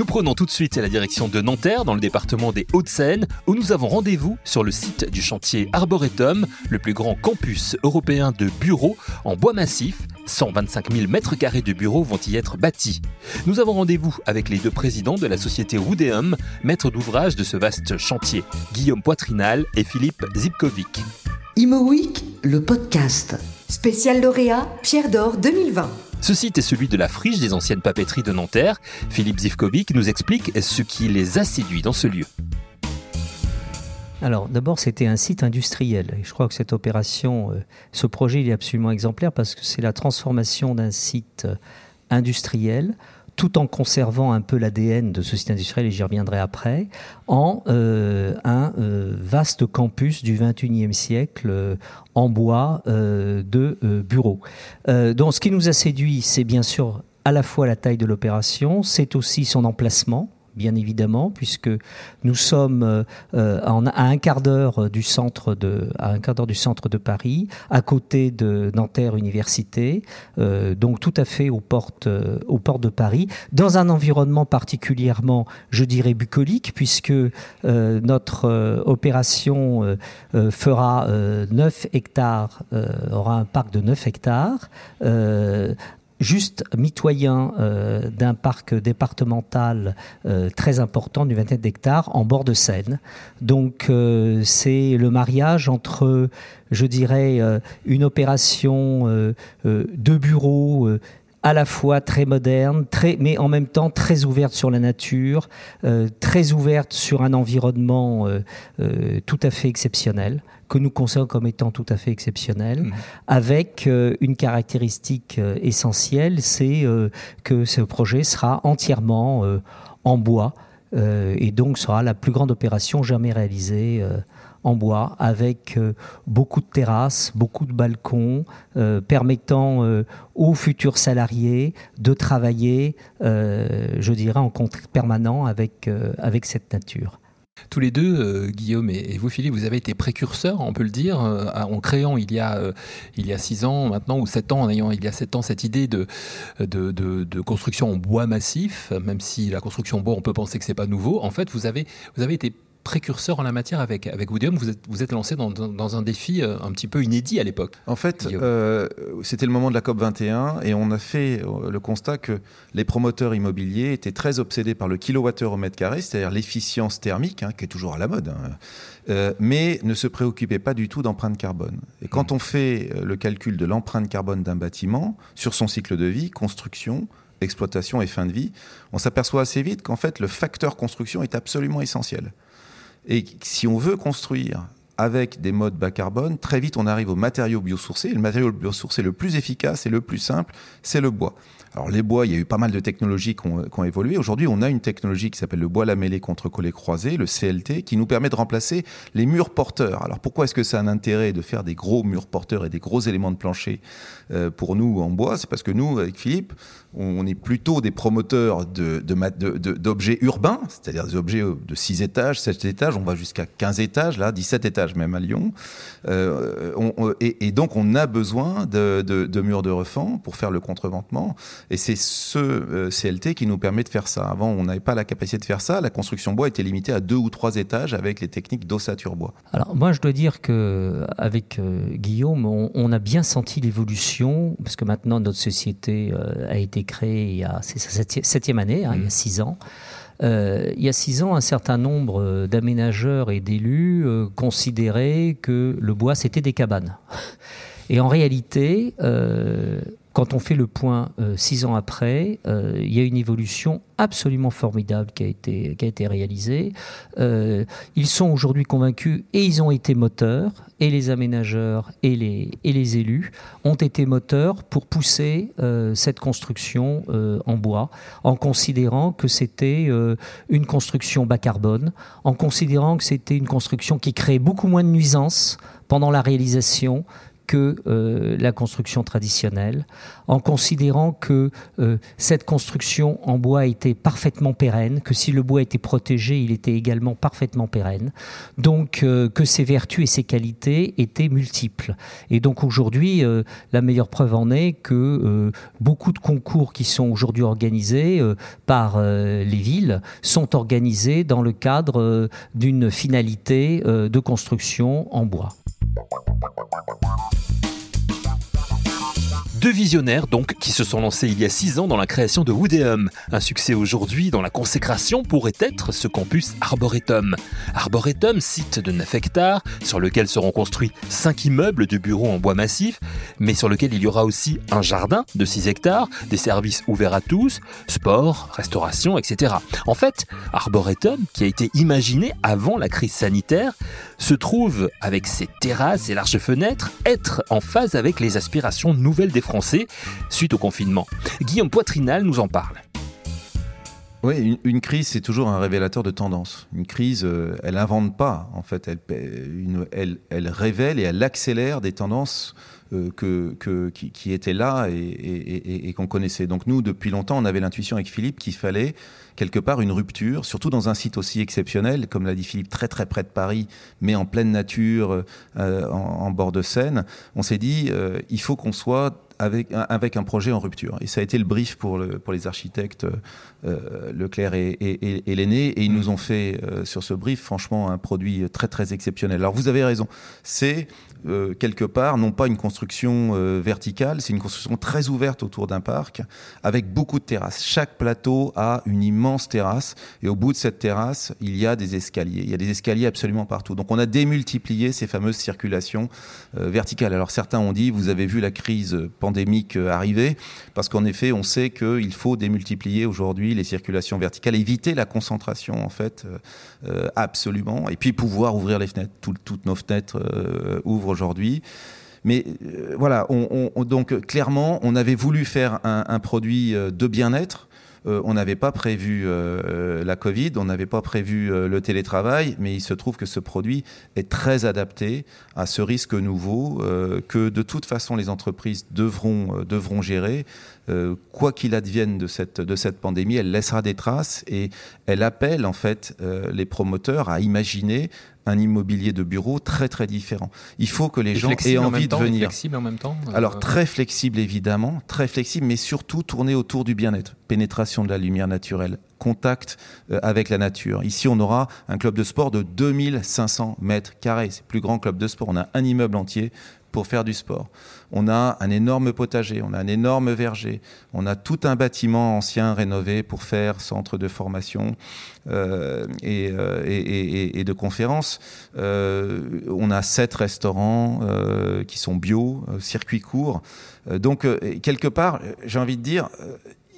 Nous prenons tout de suite la direction de Nanterre, dans le département des Hauts-de-Seine, où nous avons rendez-vous sur le site du chantier Arboretum, le plus grand campus européen de bureaux en bois massif. 125 000 mètres carrés de bureaux vont y être bâtis. Nous avons rendez-vous avec les deux présidents de la société Roudéum, maîtres d'ouvrage de ce vaste chantier, Guillaume Poitrinal et Philippe Zipkovic. Imo le podcast. Spécial lauréat Pierre d'Or 2020. Ce site est celui de la friche des anciennes papeteries de Nanterre. Philippe Zivkovic nous explique ce qui les a séduits dans ce lieu. Alors d'abord c'était un site industriel je crois que cette opération, euh, ce projet il est absolument exemplaire parce que c'est la transformation d'un site euh, industriel tout en conservant un peu l'ADN de ce site industriel, et j'y reviendrai après, en euh, un vaste campus du 21e siècle en bois de bureaux. donc ce qui nous a séduit, c'est bien sûr à la fois la taille de l'opération, c'est aussi son emplacement bien évidemment, puisque nous sommes euh, à un quart d'heure du centre de Paris, à côté de Nanterre Université, euh, donc tout à fait aux portes euh, aux portes de Paris, dans un environnement particulièrement, je dirais bucolique, puisque notre opération fera 9 hectares, aura un parc de 9 hectares juste mitoyen euh, d'un parc départemental euh, très important du 27 hectares en bord de Seine. Donc euh, c'est le mariage entre, je dirais, une opération de bureau à la fois très moderne, très, mais en même temps très ouverte sur la nature, très ouverte sur un environnement tout à fait exceptionnel que nous considérons comme étant tout à fait exceptionnel, mmh. avec euh, une caractéristique euh, essentielle, c'est euh, que ce projet sera entièrement en bois et donc sera la plus grande opération jamais réalisée en bois, avec beaucoup de terrasses, beaucoup de balcons, permettant aux futurs salariés de travailler, je dirais, en contact permanent avec, avec cette nature. Tous les deux, euh, Guillaume et, vous, Philippe, vous avez été précurseurs, on peut le dire, euh, en créant il y, a, euh, il y a six ans maintenant, ou sept ans, en ayant il y a sept ans cette idée de, de, de, construction en bois massif, même si la construction en bois, on peut penser que c'est pas nouveau. En fait, vous avez, vous avez été précurseur en la matière avec, avec Woodium. Vous êtes, vous êtes lancé dans, dans, un défi euh, un petit peu inédit à l'époque. En fait, euh, c'était le moment de la COP 21 et on a fait euh, le constat que les promoteurs immobiliers étaient très obsédés par le kilowattheure au mètre carré, c'est-à-dire l'efficience thermique, hein, qui est toujours à la mode, hein, mais ne se préoccupaient pas du tout d'empreinte carbone. Et quand mmh. on fait le calcul de l'empreinte carbone d'un bâtiment sur son cycle de vie, construction, exploitation et fin de vie, on s'aperçoit assez vite qu'en fait le facteur construction est absolument essentiel. Et si on veut construire avec des modes bas carbone, très vite on arrive au matériau biosourcé. Le matériau biosourcé le plus efficace et le plus simple, c'est le bois. Alors les bois, il y a eu pas mal de technologies qui ont, évolué. Aujourd'hui, on a une technologie qui s'appelle le bois lamellé contre collé croisé, le CLT, qui nous permet de remplacer les murs porteurs. Alors pourquoi est-ce que ça a un intérêt de faire des gros murs porteurs et des gros éléments de plancher euh, pour nous en bois? C'est parce que nous, avec Philippe, on est plutôt des promoteurs d'objets urbains, c'est-à-dire des objets de 6 étages, 7 étages, on va jusqu'à 15 étages, là, 17 étages même à Lyon. Euh, et, donc on a besoin de, murs de refend pour faire le contreventement. Et c'est ce euh, CLT qui nous permet de faire ça. Avant, on n'avait pas la capacité de faire ça. La construction bois était limitée à deux ou trois étages avec les techniques d'ossature bois. Alors moi, je dois dire que avec euh, Guillaume, on, a bien senti l'évolution parce que maintenant notre société a été créé il y a, c'est sa septième année, hein, il y a mmh. six ans. Euh, il y a six ans, un certain nombre d'aménageurs et d'élus euh, considéraient que le bois, c'était des cabanes. Et en réalité, euh, quand on fait le point euh, six ans après, euh, il y a une évolution absolument formidable qui a été, réalisée. Euh, ils sont aujourd'hui convaincus et ils ont été moteurs, et les aménageurs et les élus ont été moteurs pour pousser cette construction en bois, en considérant que c'était une construction bas carbone, en considérant que c'était une construction qui créait beaucoup moins de nuisances pendant la réalisation que euh, la construction traditionnelle, en considérant que euh, cette construction en bois était parfaitement pérenne, que si le bois était protégé, il était également parfaitement pérenne, donc euh, que ses vertus et ses qualités étaient multiples. Et donc aujourd'hui, la meilleure preuve en est que beaucoup de concours qui sont aujourd'hui organisés par les villes sont organisés dans le cadre d'une finalité de construction en bois. Deux visionnaires donc qui se sont lancés il y a six ans dans la création de Woodéum. Un succès aujourd'hui dans la consécration pourrait être ce campus Arboretum. Arboretum, site de 9 hectares sur lequel seront construits 5 immeubles de bureaux en bois massif, mais sur lequel il y aura aussi un jardin de 6 hectares, des services ouverts à tous, sport, restauration, etc. En fait, Arboretum, qui a été imaginé avant la crise sanitaire, se trouve avec ses terrasses et larges fenêtres être en phase avec les aspirations nouvelles des Suite au confinement. Guillaume Poitrinal nous en parle. Oui, une, crise, c'est toujours un révélateur de tendance. Une crise, euh, elle invente pas, en fait, elle, révèle et elle accélère des tendances euh, que, qui, étaient là et, qu'on connaissait. Donc nous, depuis longtemps, on avait l'intuition avec Philippe qu'il fallait quelque part une rupture, surtout dans un site aussi exceptionnel, comme l'a dit Philippe, très très près de Paris, mais en pleine nature, euh, en, bord de Seine. On s'est dit, il faut qu'on soit avec, avec un projet en rupture. Et ça a été le brief pour, le, pour les architectes euh, Leclerc et, et, l'aîné. Et ils nous ont fait euh, sur ce brief, franchement, un produit très très exceptionnel. Alors vous avez raison, c'est euh, quelque part non pas une construction verticale, c'est une construction très ouverte autour d'un parc avec beaucoup de terrasses. Chaque plateau a une immense terrasse et au bout de cette terrasse, il y a des escaliers. Il y a des escaliers absolument partout. Donc on a démultiplié ces fameuses circulations verticales. Alors certains ont dit, vous avez vu la crise pendant pandémique euh, arriver, parce qu'en effet, on sait qu'il faut démultiplier aujourd'hui les circulations verticales, éviter la concentration en fait, euh, euh, absolument, et puis pouvoir ouvrir les fenêtres. toutes nos fenêtres ouvrent aujourd'hui. Mais voilà, on, donc clairement, on avait voulu faire un produit de bien-être euh, on n'avait pas prévu euh, euh, la Covid, on n'avait pas prévu le télétravail, mais il se trouve que ce produit est très adapté à ce risque nouveau que de toute façon les entreprises devront, devront gérer. Quoi qu'il advienne de cette, de cette pandémie, elle laissera des traces et elle appelle en fait les promoteurs à imaginer un immobilier de bureau très très différent. Il faut que les gens aient envie de venir. Flexible en même temps. Alors très flexible évidemment, très flexible, mais surtout tourné autour du bien-être, pénétration de la lumière naturelle, contact euh, avec la nature. Ici, on aura un club de sport de 2500 mètres carrés. C'est le plus grand club de sport. On a un immeuble entier pour faire du sport. On a un énorme potager, on a un énorme verger, on a tout un bâtiment ancien rénové pour faire centre de formation euh, euh, et, de conférences. On a sept restaurants qui sont bio, circuit court. donc, quelque part, j'ai envie de dire,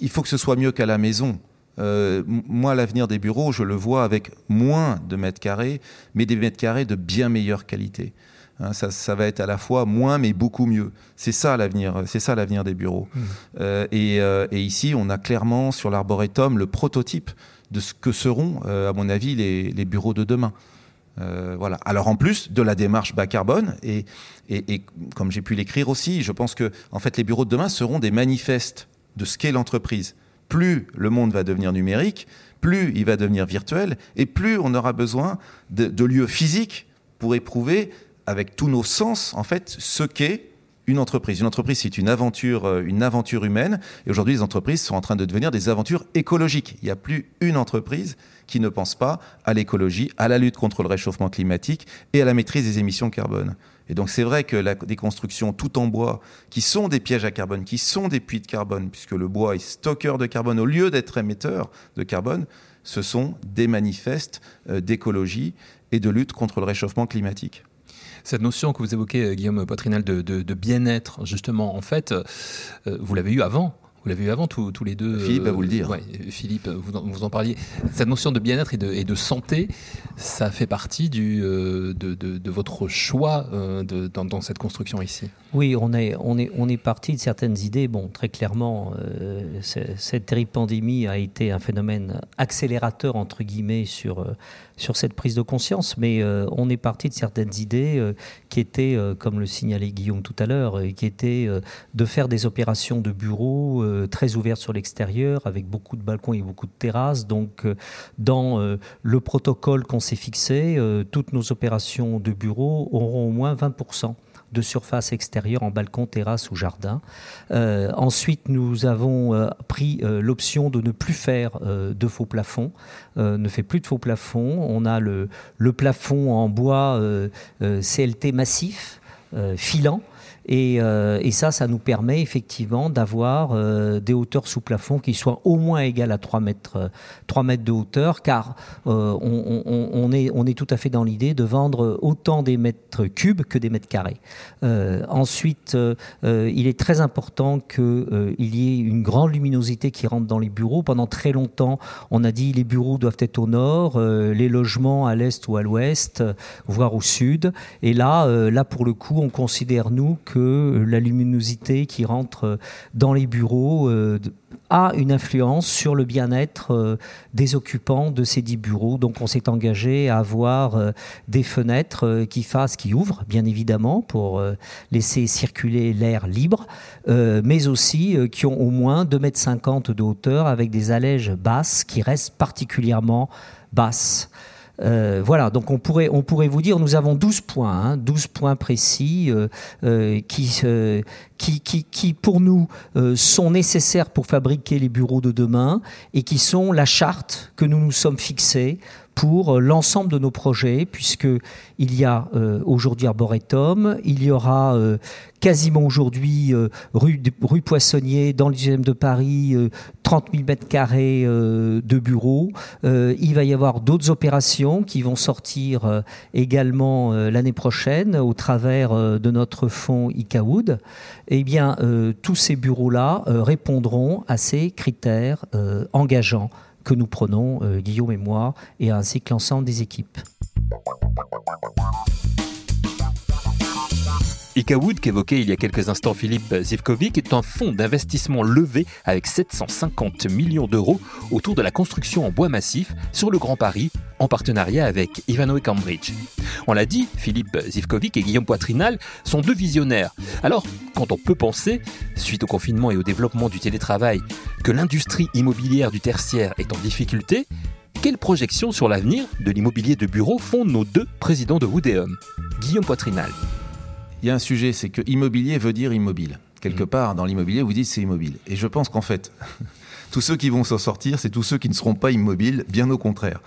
il faut que ce soit mieux qu'à la maison. Moi, l'avenir des bureaux, je le vois avec moins de mètres carrés, mais des mètres carrés de bien meilleure qualité. Hein, ça, va être à la fois moins mais beaucoup mieux. C'est ça l'avenir, c'est ça l'avenir des bureaux. Mmh. Euh, euh, et, ici, on a clairement sur l'arboretum le prototype de ce que seront, euh, à mon avis, les, bureaux de demain. voilà. Alors en plus de la démarche bas carbone et, et, comme j'ai pu l'écrire aussi, je pense que en fait les bureaux de demain seront des manifestes de ce qu'est l'entreprise. Plus le monde va devenir numérique, plus il va devenir virtuel et plus on aura besoin de, lieux physiques pour éprouver avec tous nos sens, ce qu'est une entreprise. Une entreprise, c'est une aventure, euh, une aventure humaine. Et aujourd'hui, les entreprises sont en train de devenir des aventures écologiques. Il n'y a plus une entreprise qui ne pense pas à l'écologie, à la lutte contre le réchauffement climatique et à la maîtrise des émissions carbone. Et donc c'est vrai que des constructions tout en bois, qui sont des pièges à carbone, qui sont des puits de carbone, puisque le bois est stockeur de carbone au lieu d'être émetteur de carbone, ce sont des manifestes euh, d'écologie et de lutte contre le réchauffement climatique. Cette notion que vous évoquez, euh, Guillaume Poitrinal, de, bien-être, justement, en fait, euh, vous l'avez eu avant. Vous l'avez eu avant tous, les deux. Philippe va vous le dire. Ouais, Philippe, vous en, vous en, parliez. Cette notion de bien-être et de, et de, santé, ça fait partie du, euh, de, de, votre choix dans, dans, cette construction ici? Oui, on est, parti de certaines idées. Bon, très clairement, euh, cette terrible pandémie a été un phénomène accélérateur, entre guillemets, sur, euh, cette prise de conscience. Mais euh, on est parti de certaines idées qui étaient, comme le signalait Guillaume tout à l'heure, qui étaient de faire des opérations de bureaux très ouvertes sur l'extérieur, avec beaucoup de balcons et beaucoup de terrasses. Donc, dans le protocole qu'on s'est fixé, toutes nos opérations de bureaux auront au moins 20% de surface extérieure en balcon, terrasse ou jardin. Euh, ensuite, nous avons euh, pris euh, l'option de ne plus faire de faux plafonds. ne fait plus de faux plafonds. On a le, le plafond en bois CLT massif, filant. Euh, et, ça, ça nous permet effectivement d'avoir euh, des hauteurs sous plafond qui soient au moins égales à 3 mètres, 3 mètres de hauteur, car euh, on, est, on est tout à fait dans l'idée de vendre autant des mètres cubes que des mètres carrés. ensuite, il est très important qu'il y ait une grande luminosité qui rentre dans les bureaux. Pendant très longtemps, on a dit les bureaux doivent être au nord, les logements à l'est ou à l'ouest, voire au sud. Et là, là pour le coup, on considère nous que la luminosité qui rentre dans les bureaux euh, a une influence sur le bien-être euh, des occupants de ces dix bureaux. Donc on s'est engagé à avoir euh, des fenêtres qui fassent, qui ouvrent bien évidemment pour laisser circuler l'air libre, mais aussi qui ont au moins 2,50 m de hauteur avec des allèges basses qui restent particulièrement basses. Euh, voilà, donc on pourrait, on pourrait vous dire, nous avons 12 points, hein, 12 points précis euh, euh, qui, qui, qui, qui, pour nous, sont nécessaires pour fabriquer les bureaux de demain et qui sont la charte que nous nous sommes fixés pour euh, l'ensemble de nos projets, puisque il y a euh, aujourd'hui Arboretum, il y aura euh, quasiment aujourd'hui rue, Poissonnier dans le 10 de Paris 30 000 mètres carrés de bureaux. il va y avoir d'autres opérations qui vont sortir également l'année prochaine au travers de notre fonds ICAWOOD. Eh bien, tous ces bureaux-là répondront à ces critères engageants que nous prenons, euh, Guillaume et moi, et ainsi que l'ensemble des équipes. Ikawood, qu'évoquait il y a quelques instants Philippe Zivkovic, est un fonds d'investissement levé avec 750 millions d'euros autour de la construction en bois massif sur le Grand Paris, en partenariat avec Ivanhoe Cambridge. On l'a dit, Philippe Zivkovic et Guillaume Poitrinal sont deux visionnaires. Alors, quand on peut penser, suite au confinement et au développement du télétravail, que l'industrie immobilière du tertiaire est en difficulté, quelles projections sur l'avenir de l'immobilier de bureau font nos deux présidents de Woodéum Guillaume Poitrinal? Il y a un sujet, c'est que immobilier veut dire immobile. Quelque mm. part, dans l'immobilier, vous dites c'est immobile. Et je pense qu'en fait, tous ceux qui vont s'en sortir, c'est tous ceux qui ne seront pas immobiles, bien au contraire.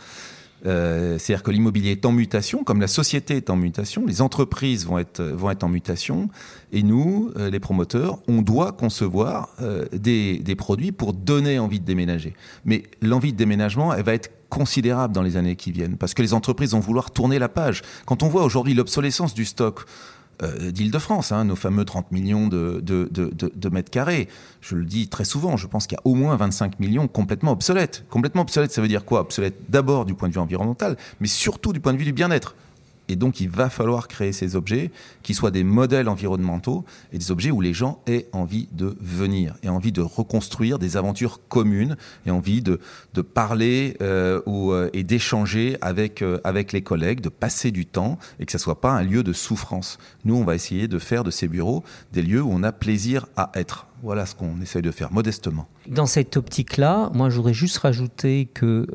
Euh, c'est-à-dire que l'immobilier est en mutation, comme la société est en mutation, les entreprises vont être, vont être en mutation, et nous, euh, les promoteurs, on doit concevoir euh, des, des, produits pour donner envie de déménager. Mais l'envie de déménagement, elle va être considérable dans les années qui viennent, parce que les entreprises vont vouloir tourner la page. Quand on voit aujourd'hui l'obsolescence du stock, euh, d'Île-de-France, hein, nos fameux 30 millions de, de, mètres carrés. Je le dis très souvent, je pense qu'il y a au moins 25 millions complètement obsolètes. Complètement obsolètes, ça veut dire quoi? Obsolètes d'abord du point de vue environnemental, mais surtout du point de vue du bien-être. Et donc, il va falloir créer ces objets qui soient des modèles environnementaux et des objets où les gens aient envie de venir, et envie de reconstruire des aventures communes, et envie de, parler euh, euh, et d'échanger avec, euh, avec les collègues, de passer du temps, et que ce ne soit pas un lieu de souffrance. Nous, on va essayer de faire de ces bureaux des lieux où on a plaisir à être. Voilà ce qu'on essaye de faire modestement. Dans cette optique-là, moi je voudrais juste rajouter que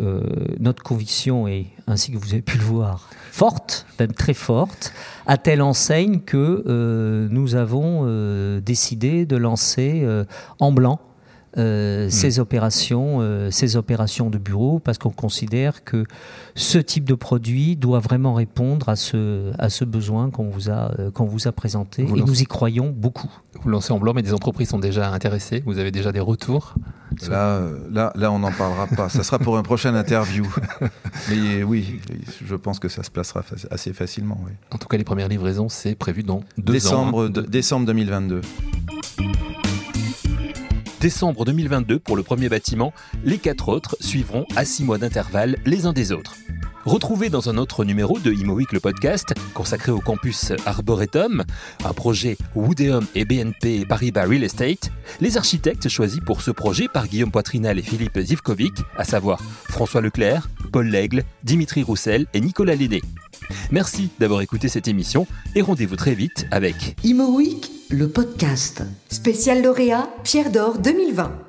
notre conviction est, ainsi que vous avez pu le voir, forte, même très forte, à telle enseigne que euh, nous avons euh, décidé de lancer euh, en blanc hmm. ces opérations, ces opérations de bureau, parce qu'on considère que ce type de produit doit vraiment répondre à ce, à ce besoin qu'on vous a, qu'on vous a présenté, et nous y croyons beaucoup. Vous lancez en blanc, mais des entreprises sont déjà intéressées. Vous avez déjà des retours Là, là, là, on n'en parlera pas. Ça sera pour une prochaine interview. Mais oui, je pense que ça se placera assez facilement. En tout cas, les premières livraisons, c'est prévu dans deux décembre, ans. Hein. décembre 2022. Décembre 2022 pour le premier bâtiment. Les quatre autres suivront à six mois d'intervalle les uns des autres. Retrouvez dans un autre numéro de Imo le podcast consacré au campus Arboretum, un projet Woodeum et BNP Paribas Real Estate, les architectes choisis pour ce projet par Guillaume Poitrinal et Philippe Zivkovic, à savoir François Leclerc, Paul Lègle, Dimitri Roussel et Nicolas Léné. Merci d'avoir écouté cette émission et rendez-vous très vite avec Imo Week, le podcast. Spécial lauréat Pierre d'Or 2020.